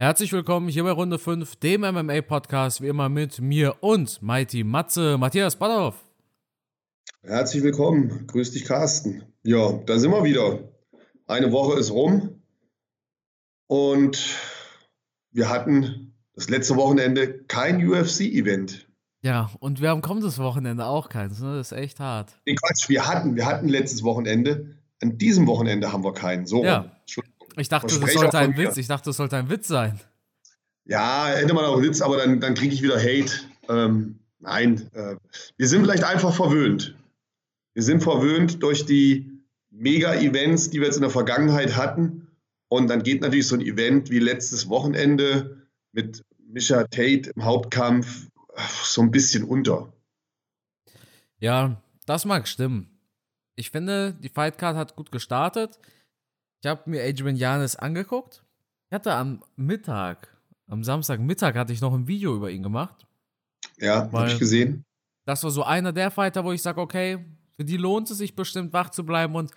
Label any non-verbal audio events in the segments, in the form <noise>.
Herzlich willkommen hier bei Runde 5, dem MMA-Podcast, wie immer mit mir und Mighty Matze, Matthias Badhoff. Herzlich willkommen, grüß dich Carsten. Ja, da sind wir wieder. Eine Woche ist rum und wir hatten das letzte Wochenende kein UFC-Event. Ja, und wir haben kommendes Wochenende auch keins, ne? Das ist echt hart. Nee, Quatsch, wir hatten, wir hatten letztes Wochenende. An diesem Wochenende haben wir keinen. So, ja. Ich dachte, das sollte ein Witz. Ich dachte, das sollte ein Witz sein. Ja, hätte man auch einen Witz, aber dann, dann kriege ich wieder Hate. Ähm, nein, äh, wir sind vielleicht einfach verwöhnt. Wir sind verwöhnt durch die Mega-Events, die wir jetzt in der Vergangenheit hatten. Und dann geht natürlich so ein Event wie letztes Wochenende mit Misha Tate im Hauptkampf so ein bisschen unter. Ja, das mag stimmen. Ich finde, die Fightcard hat gut gestartet. Ich habe mir Adrian Janis angeguckt. Ich hatte am Mittag, am Samstagmittag hatte ich noch ein Video über ihn gemacht. Ja, habe ich gesehen. Das war so einer der Fighter, wo ich sage, okay, für die lohnt es sich bestimmt wach zu bleiben und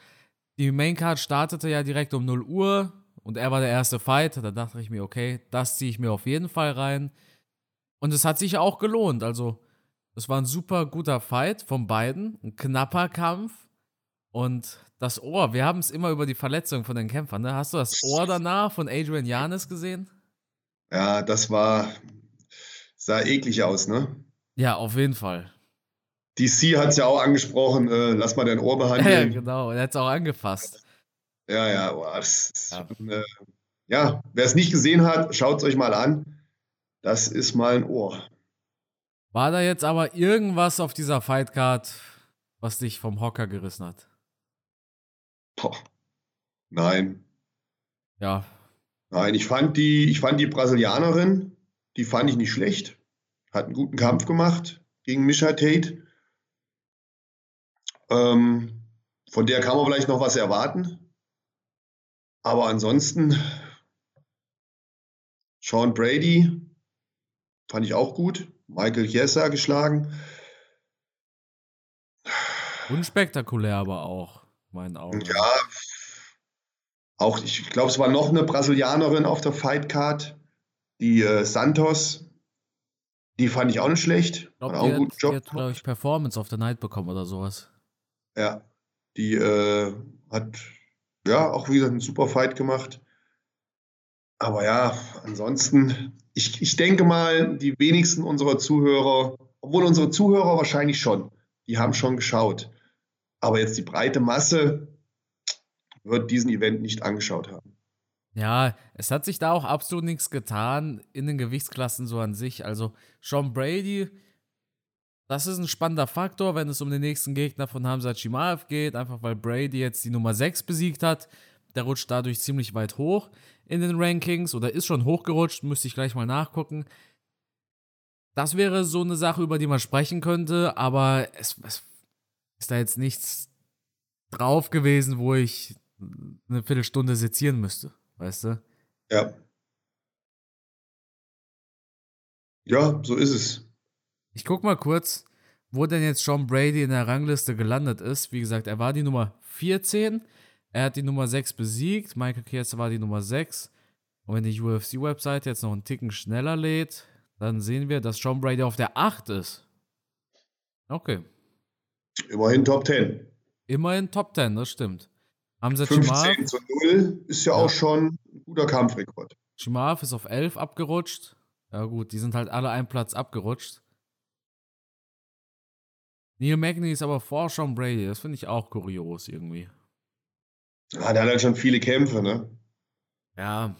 die Maincard startete ja direkt um 0 Uhr und er war der erste Fight. Da dachte ich mir, okay, das ziehe ich mir auf jeden Fall rein. Und es hat sich auch gelohnt. Also, es war ein super guter Fight von beiden, ein knapper Kampf. Und das Ohr, wir haben es immer über die Verletzung von den Kämpfern. Ne? Hast du das Ohr danach von Adrian Janis gesehen? Ja, das war, sah eklig aus, ne? Ja, auf jeden Fall. DC hat es ja auch angesprochen, äh, lass mal dein Ohr <laughs> behandeln. Ja, genau, er hat es auch angefasst. Ja, ja, boah, das ja. äh, ja wer es nicht gesehen hat, schaut es euch mal an. Das ist mal ein Ohr. War da jetzt aber irgendwas auf dieser Fightcard, was dich vom Hocker gerissen hat? Boah. Nein. Ja. Nein, ich fand die, ich fand die Brasilianerin, die fand ich nicht schlecht. Hat einen guten Kampf gemacht gegen Misha Tate. Ähm, von der kann man vielleicht noch was erwarten. Aber ansonsten, Sean Brady, Fand ich auch gut. Michael Chiesa geschlagen. Unspektakulär aber auch, meinen Augen. Ja, auch, ich glaube, es war noch eine Brasilianerin auf der Fightcard, die äh, Santos. Die fand ich auch nicht schlecht. Glaub, auch einen guten Job. Die hat, glaube ich, Performance of the Night bekommen oder sowas. Ja, die äh, hat ja auch wieder einen super Fight gemacht. Aber ja, ansonsten ich, ich denke mal, die wenigsten unserer Zuhörer, obwohl unsere Zuhörer wahrscheinlich schon, die haben schon geschaut. Aber jetzt die breite Masse wird diesen Event nicht angeschaut haben. Ja, es hat sich da auch absolut nichts getan in den Gewichtsklassen so an sich. Also Sean Brady, das ist ein spannender Faktor, wenn es um den nächsten Gegner von Hamza Chimaev geht, einfach weil Brady jetzt die Nummer 6 besiegt hat. Der rutscht dadurch ziemlich weit hoch in den Rankings oder ist schon hochgerutscht, müsste ich gleich mal nachgucken. Das wäre so eine Sache, über die man sprechen könnte, aber es, es ist da jetzt nichts drauf gewesen, wo ich eine Viertelstunde sezieren müsste, weißt du? Ja. Ja, so ist es. Ich guck mal kurz, wo denn jetzt Sean Brady in der Rangliste gelandet ist. Wie gesagt, er war die Nummer 14 er hat die Nummer 6 besiegt. Michael Chiesa war die Nummer 6. Und wenn die UFC-Webseite jetzt noch einen Ticken schneller lädt, dann sehen wir, dass John Brady auf der 8 ist. Okay. Immerhin Top 10. Immerhin Top 10, das stimmt. Hamza 15 zu 0 ist ja, ja, auch schon ein guter Kampfrekord. Chimaev ist auf 11 abgerutscht. Ja gut, die sind halt alle einen Platz abgerutscht. Neil Magny ist aber vor Sean Brady. Das finde ich auch kurios irgendwie. Ja, der hat halt schon viele Kämpfe, ne? Ja.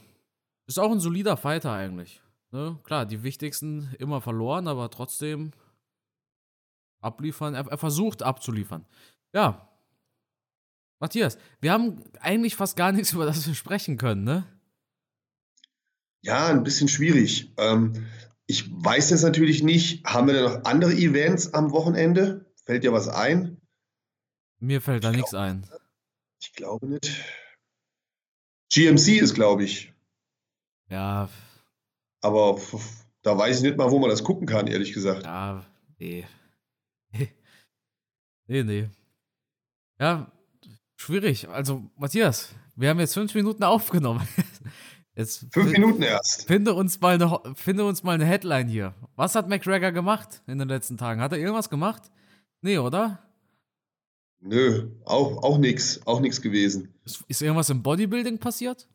Ist auch ein solider Fighter eigentlich. Ne? Klar, die wichtigsten immer verloren, aber trotzdem abliefern. Er, er versucht abzuliefern. Ja. Matthias, wir haben eigentlich fast gar nichts, über das wir sprechen können, ne? Ja, ein bisschen schwierig. Ähm, ich weiß das natürlich nicht. Haben wir da noch andere Events am Wochenende? Fällt dir was ein? Mir fällt da nichts ein. Ich glaube nicht. GMC ist, glaube ich. Ja. Aber da weiß ich nicht mal, wo man das gucken kann, ehrlich gesagt. Ja, nee. Nee, nee. Ja, schwierig. Also, Matthias, wir haben jetzt fünf Minuten aufgenommen. <laughs> Jetzt Fünf Minuten erst. Finde uns, mal eine, finde uns mal eine Headline hier. Was hat McGregor gemacht in den letzten Tagen? Hat er irgendwas gemacht? Nee, oder? Nö, auch, auch nichts, auch nichts gewesen. Ist, ist irgendwas im Bodybuilding passiert?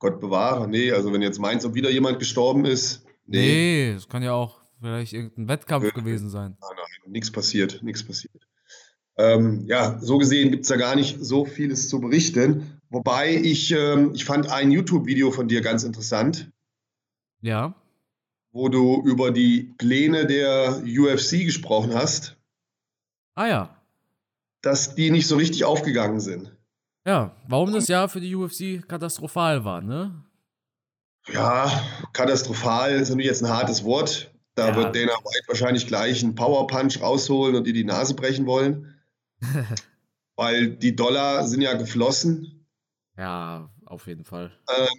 Gott bewahre, nee, also wenn jetzt meinst, ob wieder jemand gestorben ist, nee. Nee, es kann ja auch vielleicht irgendein Wettkampf Nö. gewesen sein. Nein, nichts passiert, nichts passiert. Ähm, ja, so gesehen gibt es da gar nicht so vieles zu berichten. Wobei ich, ähm, ich fand ein YouTube-Video von dir ganz interessant, Ja. wo du über die Pläne der UFC gesprochen hast, Ah ja. dass die nicht so richtig aufgegangen sind. Ja, warum das Jahr für die UFC katastrophal war, ne? Ja, katastrophal ist natürlich jetzt ein hartes Wort. Da Ja. wird Dana White wahrscheinlich gleich einen Powerpunch rausholen und dir die Nase brechen wollen. <laughs> Weil die Dollar sind ja geflossen. Ja, auf jeden Fall.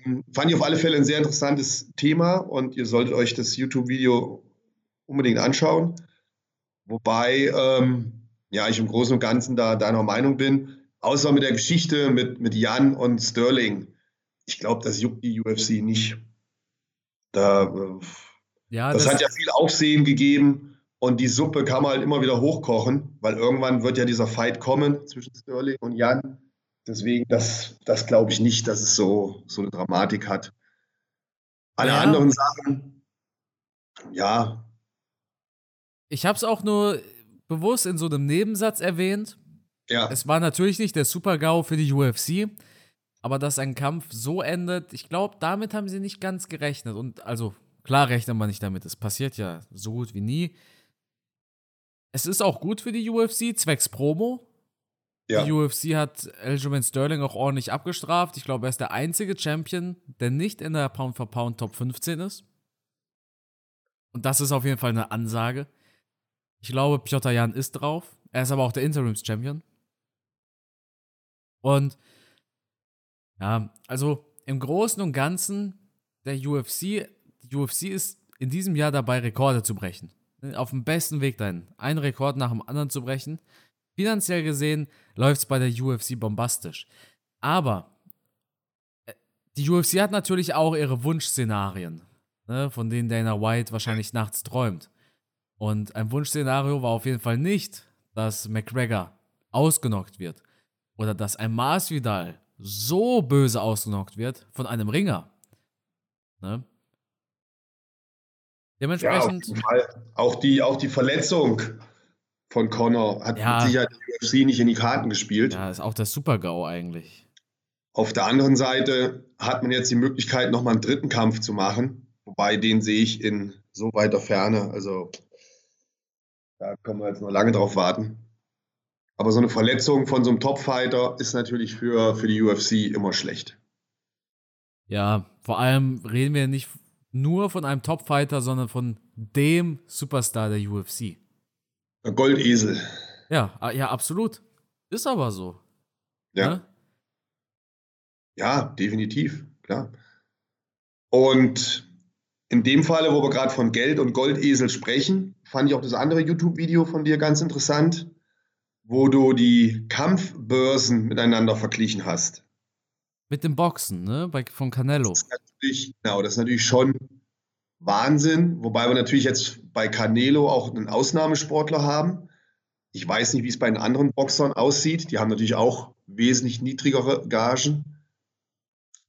Ähm, fand ich auf alle Fälle ein sehr interessantes Thema und ihr solltet euch das YouTube-Video unbedingt anschauen. Wobei, ähm, ja, ich im Großen und Ganzen da deiner Meinung bin. Außer mit der Geschichte mit, mit Jan und Sterling. Ich glaube, das juckt die UFC nicht. Da, äh, Ja, das, das, hat ja viel Aufsehen gegeben und die Suppe kann man halt immer wieder hochkochen, weil irgendwann wird ja dieser Fight kommen zwischen Sterling und Jan. Deswegen, das, das glaube ich nicht, dass es so, so eine Dramatik hat. Alle Ja. anderen Sachen, ja, ich habe es auch nur bewusst in so einem Nebensatz erwähnt. ja, Es war natürlich nicht der Super-GAU für die UFC, aber dass ein Kampf so endet, ich glaube, damit haben sie nicht ganz gerechnet. Und also, klar rechnet man nicht damit. Es passiert ja so gut wie nie. Es ist auch gut für die UFC, zwecks Promo. ja, Die UFC hat Aljamain Sterling auch ordentlich abgestraft. Ich glaube, er ist der einzige Champion, der nicht in der Pound for Pound Top 15 ist. Und das ist auf jeden Fall eine Ansage. Ich glaube, Piotr Jan ist drauf. Er ist aber auch der Interims-Champion. Und ja, also im Großen und Ganzen der UFC, die UFC ist in diesem Jahr dabei, Rekorde zu brechen. Auf dem besten Weg dahin. Einen Rekord nach dem anderen zu brechen. Finanziell gesehen läuft es bei der UFC bombastisch. Aber äh, die UFC hat natürlich auch ihre Wunschszenarien, ne, von denen Dana White wahrscheinlich nachts träumt. Und ein Wunschszenario war auf jeden Fall nicht, dass McGregor ausgenockt wird. Oder dass ein Masvidal so böse ausgenockt wird von einem Ringer. Ne? Ja, Dementsprechend, Fall. Auch die, auch die Verletzung von Conor hat Ja. mit Sicherheit die UFC nicht in die Karten gespielt. ja, ist auch der Super-GAU eigentlich. Auf der anderen Seite hat man jetzt die Möglichkeit, nochmal einen dritten Kampf zu machen. Wobei den sehe ich in so weiter Ferne. Also da können wir jetzt noch lange drauf warten. Aber so eine Verletzung von so einem Topfighter ist natürlich für, für die UFC immer schlecht. Ja, vor allem reden wir nicht nur von einem Topfighter, sondern von dem Superstar der UFC. Ein Goldesel. Ja, ah, ja, absolut. Ist aber so. Ja. Ne? Ja, definitiv, klar. Und in dem Falle, wo wir gerade von Geld und Goldesel sprechen, fand ich auch das andere YouTube-Video von dir ganz interessant, wo du die Kampfbörsen miteinander verglichen hast. Mit dem Boxen, ne? Bei, von Canelo. Das ist natürlich, genau, das ist natürlich schon Wahnsinn, wobei wir natürlich jetzt bei Canelo auch einen Ausnahmesportler haben. Ich weiß nicht, wie es bei den anderen Boxern aussieht. Die haben natürlich auch wesentlich niedrigere Gagen.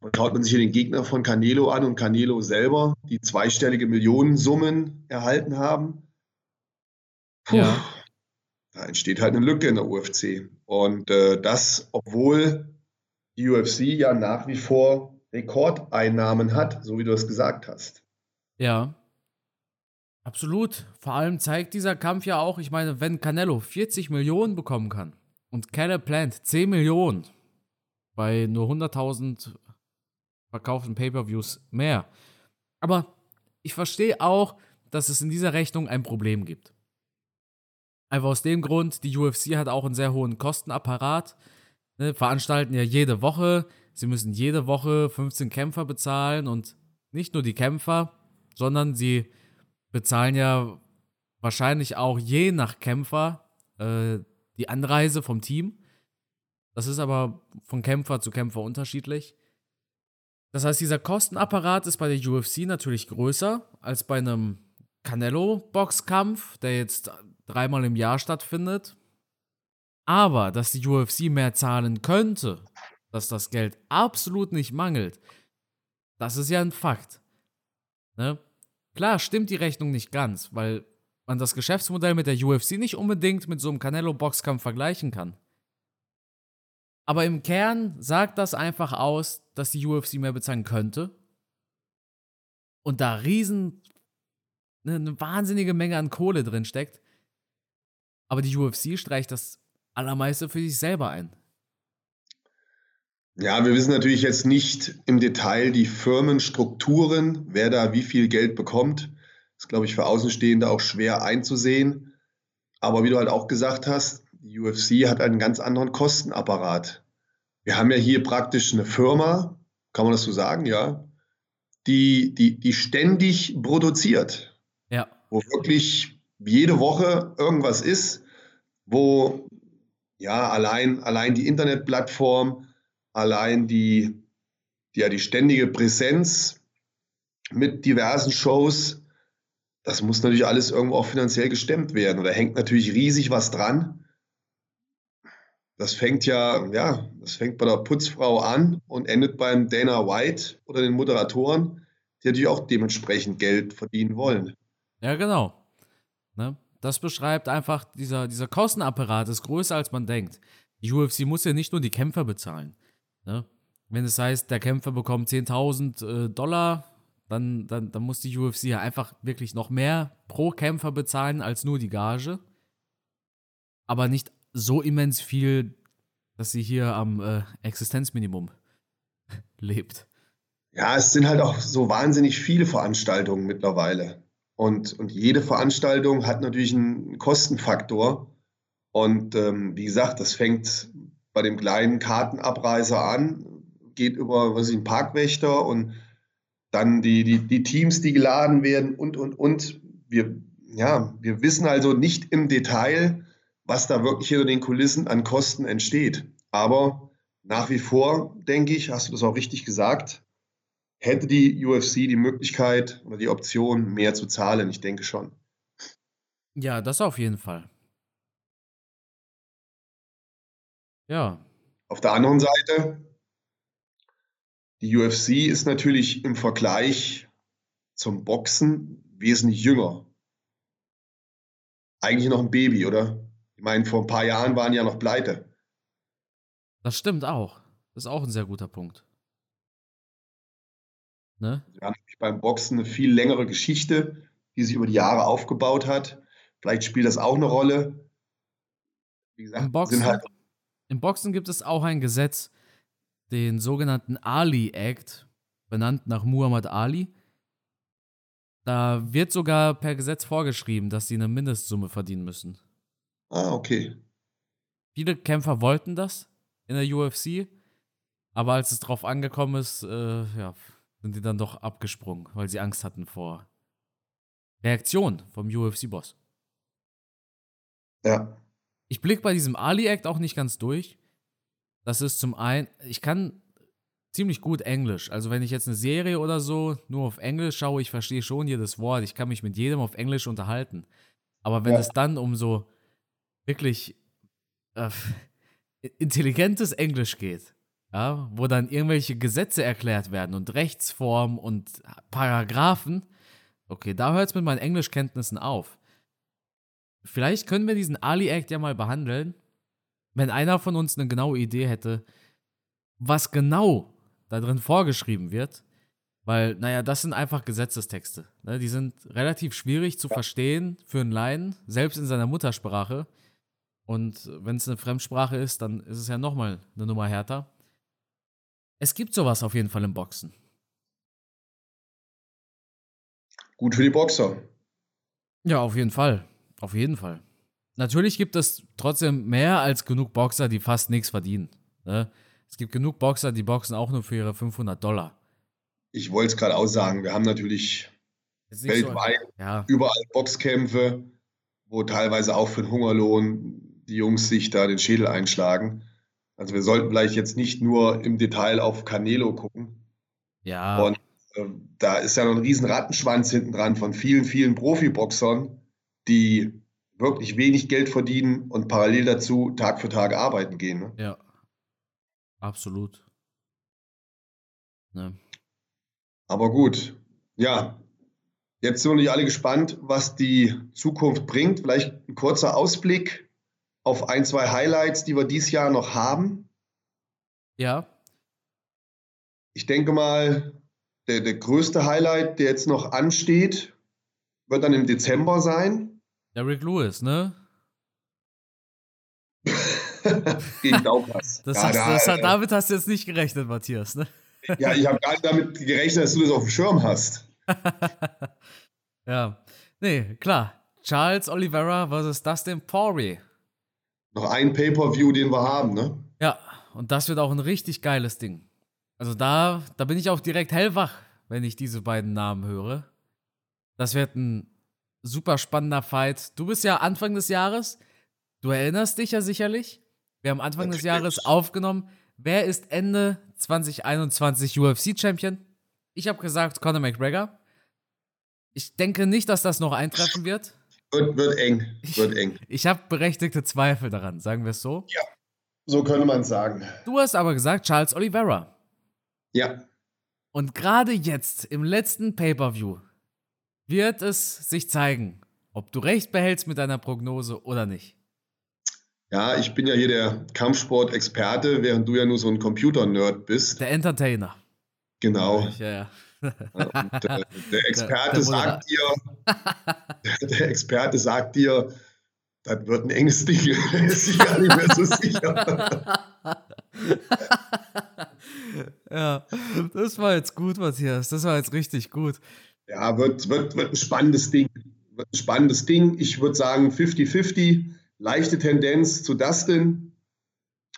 Und schaut man sich hier den Gegner von Canelo an und Canelo selber, die zweistellige Millionensummen erhalten haben. Puh, Ja. Da entsteht halt eine Lücke in der UFC. Und äh, das, obwohl die UFC ja nach wie vor Rekordeinnahmen hat, so wie du es gesagt hast. Ja. Absolut. Vor allem zeigt dieser Kampf ja auch, ich meine, wenn Canelo 40 Millionen bekommen kann und Caleb Plant 10 Millionen bei nur 100.000 verkauften Pay-per-Views mehr. Aber ich verstehe auch, dass es in dieser Rechnung ein Problem gibt. Einfach aus dem Grund, die UFC hat auch einen sehr hohen Kostenapparat, ne, veranstalten ja jede Woche, sie müssen jede Woche 15 Kämpfer bezahlen und nicht nur die Kämpfer, sondern sie bezahlen ja wahrscheinlich auch je nach Kämpfer äh, die Anreise vom Team. Das ist aber von Kämpfer zu Kämpfer unterschiedlich. Das heißt, dieser Kostenapparat ist bei der UFC natürlich größer als bei einem Canelo-Boxkampf, der jetzt dreimal im Jahr stattfindet. Aber dass die UFC mehr zahlen könnte, dass das Geld absolut nicht mangelt, das ist ja ein Fakt. Ne? Klar, stimmt die Rechnung nicht ganz, weil man das Geschäftsmodell mit der UFC nicht unbedingt mit so einem Canelo-Boxkampf vergleichen kann. Aber im Kern sagt das einfach aus, dass die UFC mehr bezahlen könnte. Und da riesen eine, eine wahnsinnige Menge an Kohle drin steckt. Aber die UFC streicht das allermeiste für sich selber ein. Ja, wir wissen natürlich jetzt nicht im Detail die Firmenstrukturen, wer da wie viel Geld bekommt. Das ist, glaube ich, für Außenstehende auch schwer einzusehen. Aber wie du halt auch gesagt hast, die UFC hat einen ganz anderen Kostenapparat. Wir haben ja hier praktisch eine Firma, kann man das so sagen, ja, die, die, die ständig produziert. Ja. Wo wirklich jede Woche irgendwas ist, wo ja allein, allein die Internetplattform, allein die, ja, die ständige Präsenz mit diversen Shows, das muss natürlich alles irgendwo auch finanziell gestemmt werden. Da hängt natürlich riesig was dran. Das fängt ja, ja, das fängt bei der Putzfrau an und endet beim Dana White oder den Moderatoren, die natürlich auch dementsprechend Geld verdienen wollen. Ja, genau. Ne? Das beschreibt einfach, dieser, dieser Kostenapparat ist größer, als man denkt. Die UFC muss ja nicht nur die Kämpfer bezahlen. Ne? Wenn es heißt, der Kämpfer bekommt 10.000 äh, Dollar, dann, dann, dann muss die UFC ja einfach wirklich noch mehr pro Kämpfer bezahlen als nur die Gage. Aber nicht so immens viel, dass sie hier am äh, Existenzminimum <laughs> lebt. Ja, es sind halt auch so wahnsinnig viele Veranstaltungen mittlerweile. Und, und jede Veranstaltung hat natürlich einen Kostenfaktor. Und ähm, wie gesagt, das fängt bei dem kleinen Kartenabreißer an, geht über was ich, einen Parkwächter und dann die, die, die Teams, die geladen werden und, und, und. Wir, ja, wir wissen also nicht im Detail, was da wirklich hinter den Kulissen an Kosten entsteht. Aber nach wie vor, denke ich, hast du das auch richtig gesagt, hätte die UFC die Möglichkeit oder die Option, mehr zu zahlen. Ich denke schon. Ja, das auf jeden Fall. Ja. Auf der anderen Seite, die UFC ist natürlich im Vergleich zum Boxen wesentlich jünger. Eigentlich noch ein Baby, oder? Ich meine, vor ein paar Jahren waren ja noch pleite. Das stimmt auch. Das ist auch ein sehr guter Punkt. Ne? Wir haben beim Boxen eine viel längere Geschichte, die sich über die Jahre aufgebaut hat. Vielleicht spielt das auch eine Rolle. Wie gesagt, Im Boxen, halt Im Boxen gibt es auch ein Gesetz, den sogenannten Ali Act, benannt nach Muhammad Ali. Da wird sogar per Gesetz vorgeschrieben, dass sie eine Mindestsumme verdienen müssen. Ah, okay. Viele Kämpfer wollten das in der UFC, aber als es drauf angekommen ist, äh, ja, sind die dann doch abgesprungen, weil sie Angst hatten vor Reaktion vom UFC-Boss. Ja. Ich blicke bei diesem Ali-Act auch nicht ganz durch. Das ist zum einen, ich kann ziemlich gut Englisch. Also wenn ich jetzt eine Serie oder so nur auf Englisch schaue, ich verstehe schon jedes Wort. Ich kann mich mit jedem auf Englisch unterhalten. Aber wenn ja. es dann um so wirklich äh, intelligentes Englisch geht, ja, wo dann irgendwelche Gesetze erklärt werden und Rechtsformen und Paragraphen. Okay, da hört es mit meinen Englischkenntnissen auf. Vielleicht können wir diesen Ali-Act ja mal behandeln, wenn einer von uns eine genaue Idee hätte, was genau da drin vorgeschrieben wird. Weil, naja, das sind einfach Gesetzestexte. Ne? Die sind relativ schwierig zu verstehen für einen Laien, selbst in seiner Muttersprache. Und wenn es eine Fremdsprache ist, dann ist es ja nochmal eine Nummer härter. Es gibt sowas auf jeden Fall im Boxen. Gut für die Boxer. Ja, auf jeden Fall. Auf jeden Fall. Natürlich gibt es trotzdem mehr als genug Boxer, die fast nichts verdienen. Ne? Es gibt genug Boxer, die boxen auch nur für ihre 500 Dollar. Ich wollte es gerade auch sagen. Wir haben natürlich weltweit so, ja. überall Boxkämpfe, wo teilweise auch für den Hungerlohn die Jungs sich da den Schädel einschlagen. Also wir sollten vielleicht jetzt nicht nur im Detail auf Canelo gucken. Ja. Und äh, da ist ja noch ein riesen Rattenschwanz hinten dran von vielen, vielen Profiboxern, die wirklich wenig Geld verdienen und parallel dazu Tag für Tag arbeiten gehen. Ne? Ja. Absolut. Ne? Aber gut, ja. Jetzt sind wir nicht alle gespannt, was die Zukunft bringt. Vielleicht ein kurzer Ausblick auf ein, zwei Highlights, die wir dieses Jahr noch haben. Ja. Ich denke mal, der, der größte Highlight, der jetzt noch ansteht, wird dann im Dezember sein. Derrick Lewis, ne? <laughs> Gegen Daukas. Das ja, hast, da, das, äh, damit hast du jetzt nicht gerechnet, Matthias, ne? ja, ich habe gar nicht damit gerechnet, dass du das auf dem Schirm hast. <laughs> ja. Nee, klar. Charles Oliveira versus Dustin Poirier. Noch ein Pay-Per-View, den wir haben, ne? Ja, und das wird auch ein richtig geiles Ding. Also da, da bin ich auch direkt hellwach, wenn ich diese beiden Namen höre. Das wird ein super spannender Fight. Du bist ja Anfang des Jahres, du erinnerst dich ja sicherlich. Wir haben Anfang des Natürlich. Jahres aufgenommen. Wer ist Ende 2021 UFC-Champion? Ich habe gesagt Conor McGregor. Ich denke nicht, dass das noch eintreffen wird. Wird, wird eng, wird eng. Ich habe berechtigte Zweifel daran, sagen wir es so. So könnte man es sagen. Du hast aber gesagt Charles Oliveira. Ja, Und gerade jetzt, im letzten Pay-Per-View, wird es sich zeigen, ob du recht behältst mit deiner Prognose oder nicht. ja, ich bin ja hier der Kampfsport-Experte, während du ja nur so ein Computer-Nerd bist. Der Entertainer. Genau. Ja, ja. Und, äh, <laughs> der Experte der sagt dir, <laughs> der Experte sagt dir, das wird ein enges Ding. ist sich gar nicht mehr so sicher. <laughs> ja, das war jetzt gut, Matthias. Das war jetzt richtig gut. Ja, wird, wird, wird ein spannendes Ding. Wird ein spannendes Ding. Ich würde sagen 50-50. Leichte Tendenz zu Dustin,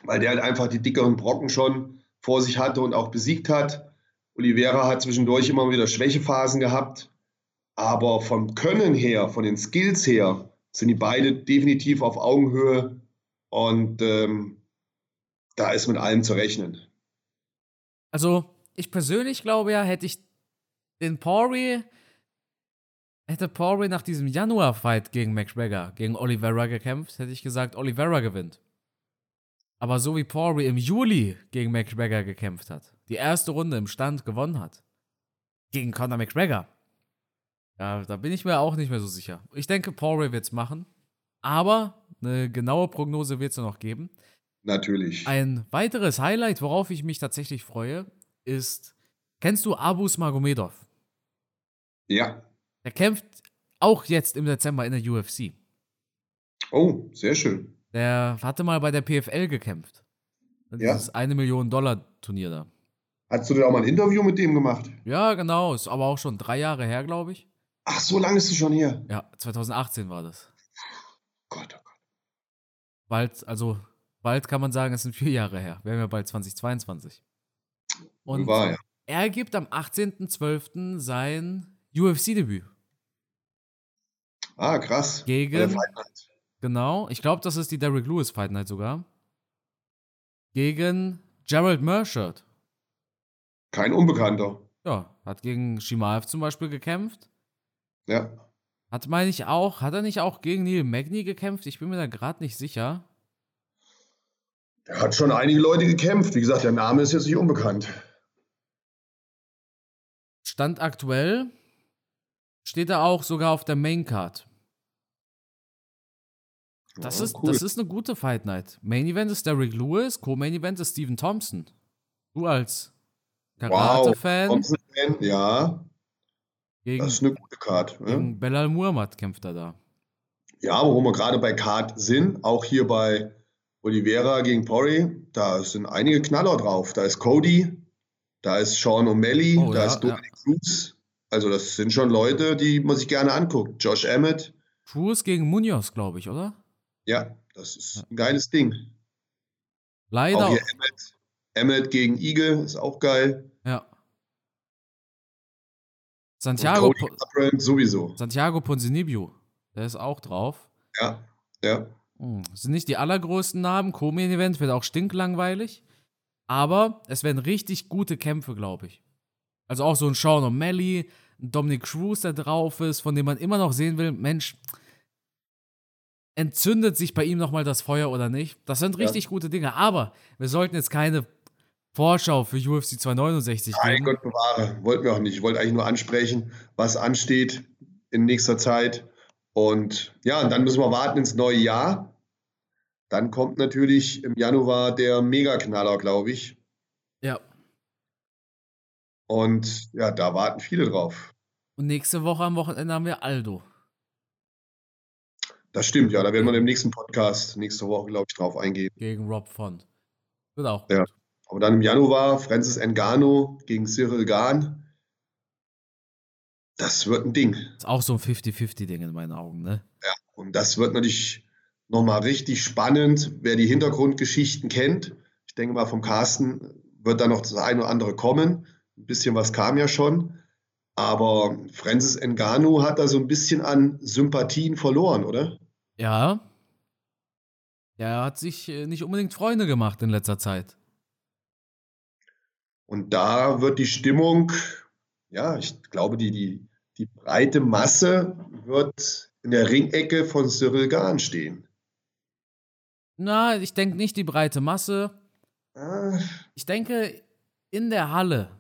weil der halt einfach die dickeren Brocken schon vor sich hatte und auch besiegt hat. Oliveira hat zwischendurch immer wieder Schwächephasen gehabt. Aber vom Können her, von den Skills her, sind die beide definitiv auf Augenhöhe. Und ähm, da ist mit allem zu rechnen. Also, ich persönlich glaube ja, hätte ich den Pori, hätte Pori nach diesem Januar-Fight gegen McGregor, gegen Oliveira gekämpft, hätte ich gesagt, Oliveira gewinnt. Aber so wie Pori im Juli gegen McGregor gekämpft hat, die erste Runde im Stand gewonnen hat, gegen Conor McGregor, ja, da bin ich mir auch nicht mehr so sicher. Ich denke, Pori wird es machen, aber eine genaue Prognose wird es noch geben. Natürlich. Ein weiteres Highlight, worauf ich mich tatsächlich freue, ist, kennst du Abus Magomedov? Ja. Der kämpft auch jetzt im Dezember in der UFC. Oh, sehr schön. Der hatte mal bei der PFL gekämpft. Ja. Dieses eine Million Dollar Turnier da. Hast du denn auch mal ein Interview mit dem gemacht? Ja, genau. Ist aber auch schon drei Jahre her, glaube ich. Ach, so lange ist du schon hier. Ja, 2018 war das. Gott, oh Gott. Bald, also bald kann man sagen, es sind vier Jahre her. Wir haben ja bald 2022. Und War ja. er gibt am 18.12. sein UFC-Debüt. Ah, krass. Gegen-. Genau, ich glaube, das ist die Derrick Lewis Fight Night sogar. Gegen Gerald Merchant. Kein Unbekannter. Ja, hat gegen Shimaev zum Beispiel gekämpft. Ja. Hat, meine ich auch, hat er nicht auch gegen Neil Magny gekämpft? Ich bin mir da gerade nicht sicher. Er hat schon einige Leute gekämpft. Wie gesagt, der Name ist jetzt nicht unbekannt. Stand aktuell steht er auch sogar auf der Main Card. Das, Ja, ist, cool. das ist eine gute Fight Night. Main Event ist Derrick Lewis, Co-Main Event ist Steven Thompson. Du als wow. Karate-Fan Thompson-Fan, ja, gegen, das ist eine gute Card. Ne? gegen Belal Muhammad kämpft er da. Ja, wo wir gerade bei Card sind, auch hier bei Oliveira gegen Poirier, da sind einige Knaller drauf. Da ist Cody, da ist Sean O'Malley, Oh, da ja, ist Dominic Cruz. Also das sind schon Leute, die man sich gerne anguckt. Josh Emmett, Cruz gegen Munoz, glaube ich, oder? ja, das ist ein geiles Ding. Leider. Auch hier Emmett, Emmett gegen Eagle ist auch geil. Ja. Santiago, sowieso. Santiago Ponzinibbio, der ist auch drauf. Ja, ja. Hm, Das sind nicht die allergrößten Namen. Co-Main Event wird auch stinklangweilig. Aber es werden richtig gute Kämpfe, glaube ich. Also auch so ein Sean O'Malley, Dominic Cruz, der drauf ist, von dem man immer noch sehen will, Mensch, entzündet sich bei ihm nochmal das Feuer oder nicht? Das sind richtig ja. gute Dinge. Aber wir sollten jetzt keine Vorschau für UFC 269 Nein, geben. Gott bewahre. Wollten wir auch nicht. Ich wollte eigentlich nur ansprechen, was ansteht in nächster Zeit. Und ja, und dann müssen wir warten ins neue Jahr. Dann kommt natürlich im Januar der Megaknaller, glaube ich. Ja. Und ja, da warten viele drauf. Und nächste Woche am Wochenende haben wir Aldo. Das stimmt, ja. Da werden wir im nächsten Podcast nächste Woche, glaube ich, drauf eingehen. Gegen Rob Font. Wird auch. Ja. Aber dann im Januar Francis Ngannou gegen Cyril Gahn. Das wird ein Ding. Ist auch so ein 50-50-Ding in meinen Augen, ne? Ja, und das wird natürlich nochmal richtig spannend, wer die Hintergrundgeschichten kennt. Ich denke mal, vom Carsten wird da noch das eine oder andere kommen. Ein bisschen was kam ja schon. Aber Francis Ngannou hat da so ein bisschen an Sympathien verloren, oder? Ja. Er hat sich äh, nicht unbedingt Freunde gemacht in letzter Zeit. Und da wird die Stimmung, ja, ich glaube, die, die, die breite Masse wird in der Ringecke von Cyril Gahn stehen. Na, ich denke nicht die breite Masse. Ah. Ich denke, in der Halle,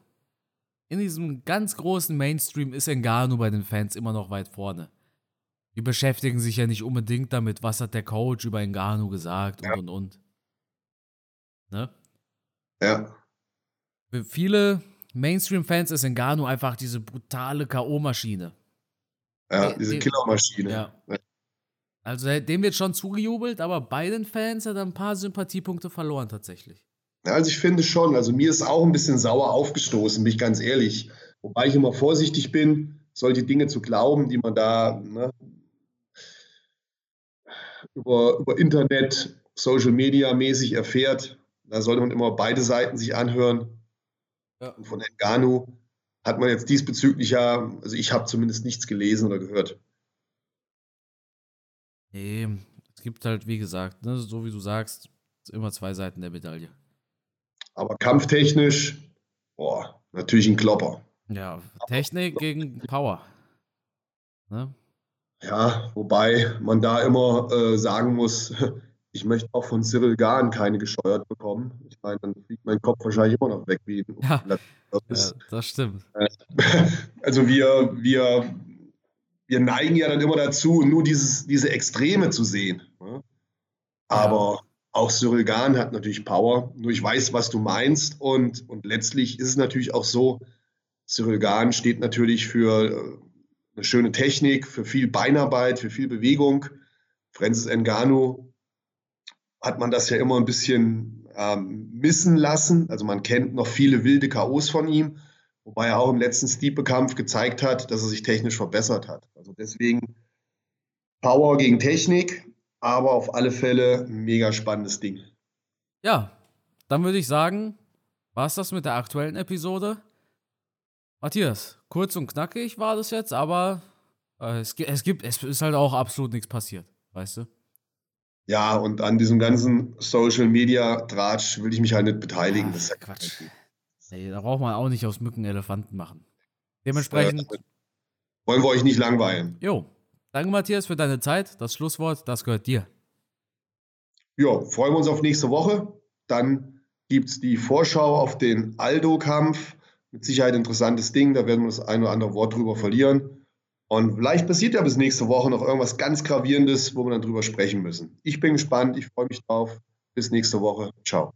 in diesem ganz großen Mainstream, ist Engano bei den Fans immer noch weit vorne. Die beschäftigen sich ja nicht unbedingt damit, was hat der Coach über Engano gesagt und und und. Ne? Ja. Für viele Mainstream-Fans ist Engano einfach diese brutale K.O.-Maschine. Ja, diese Killermaschine. Ja. Also dem wird schon zugejubelt, aber bei den Fans hat er ein paar Sympathiepunkte verloren tatsächlich. Ja, also ich finde schon, also mir ist auch ein bisschen sauer aufgestoßen, bin ich ganz ehrlich. Wobei ich immer vorsichtig bin, solche Dinge zu glauben, die man da ne, über, über Internet, Social Media mäßig erfährt. Da sollte man immer beide Seiten sich anhören. Ja. Und von Engano hat man jetzt diesbezüglich ja, also ich habe zumindest nichts gelesen oder gehört. Nee, es gibt halt, wie gesagt, ne, so wie du sagst, immer zwei Seiten der Medaille. Aber kampftechnisch, boah, natürlich ein Klopper. Ja, Technik gegen Power. Ne? Ja, wobei man da immer äh, sagen muss, <laughs> ich möchte auch von Cyril Gahn keine gescheuert bekommen. Ich meine, dann fliegt mein Kopf wahrscheinlich immer noch weg. Wie ja, ja, das stimmt. <laughs> Also wir, wir, wir neigen ja dann immer dazu, nur dieses, diese Extreme zu sehen. Ne? Aber. Auch Cyril Gahn hat natürlich Power. Nur ich weiß, was du meinst. Und, und letztlich ist es natürlich auch so, Cyril Gahn steht natürlich für äh, eine schöne Technik, für viel Beinarbeit, für viel Bewegung. Francis Ngannou hat man das ja immer ein bisschen ähm, missen lassen. Also man kennt noch viele wilde K.O.s von ihm, wobei er auch im letzten Steepe-Kampf gezeigt hat, dass er sich technisch verbessert hat. Also deswegen Power gegen Technik, aber auf alle Fälle ein mega spannendes Ding. Ja, dann würde ich sagen, war es das mit der aktuellen Episode? Matthias, kurz und knackig war das jetzt, aber äh, es, es, gibt, es ist halt auch absolut nichts passiert, weißt du? Ja, und an diesem ganzen Social Media Tratsch will ich mich halt nicht beteiligen. Ach, das ist ja Quatsch. Nee, da braucht man auch nicht aus Mücken Elefanten machen. Dementsprechend. Äh, wollen wir euch nicht langweilen. Jo. Danke, Matthias, für deine Zeit. Das Schlusswort, das gehört dir. Jo, freuen wir uns auf nächste Woche. Dann gibt es die Vorschau auf den Aldo-Kampf. Mit Sicherheit interessantes Ding. Da werden wir das ein oder andere Wort drüber verlieren. Und vielleicht passiert ja bis nächste Woche noch irgendwas ganz Gravierendes, wo wir dann drüber sprechen müssen. Ich bin gespannt, ich freue mich drauf. Bis nächste Woche. Ciao.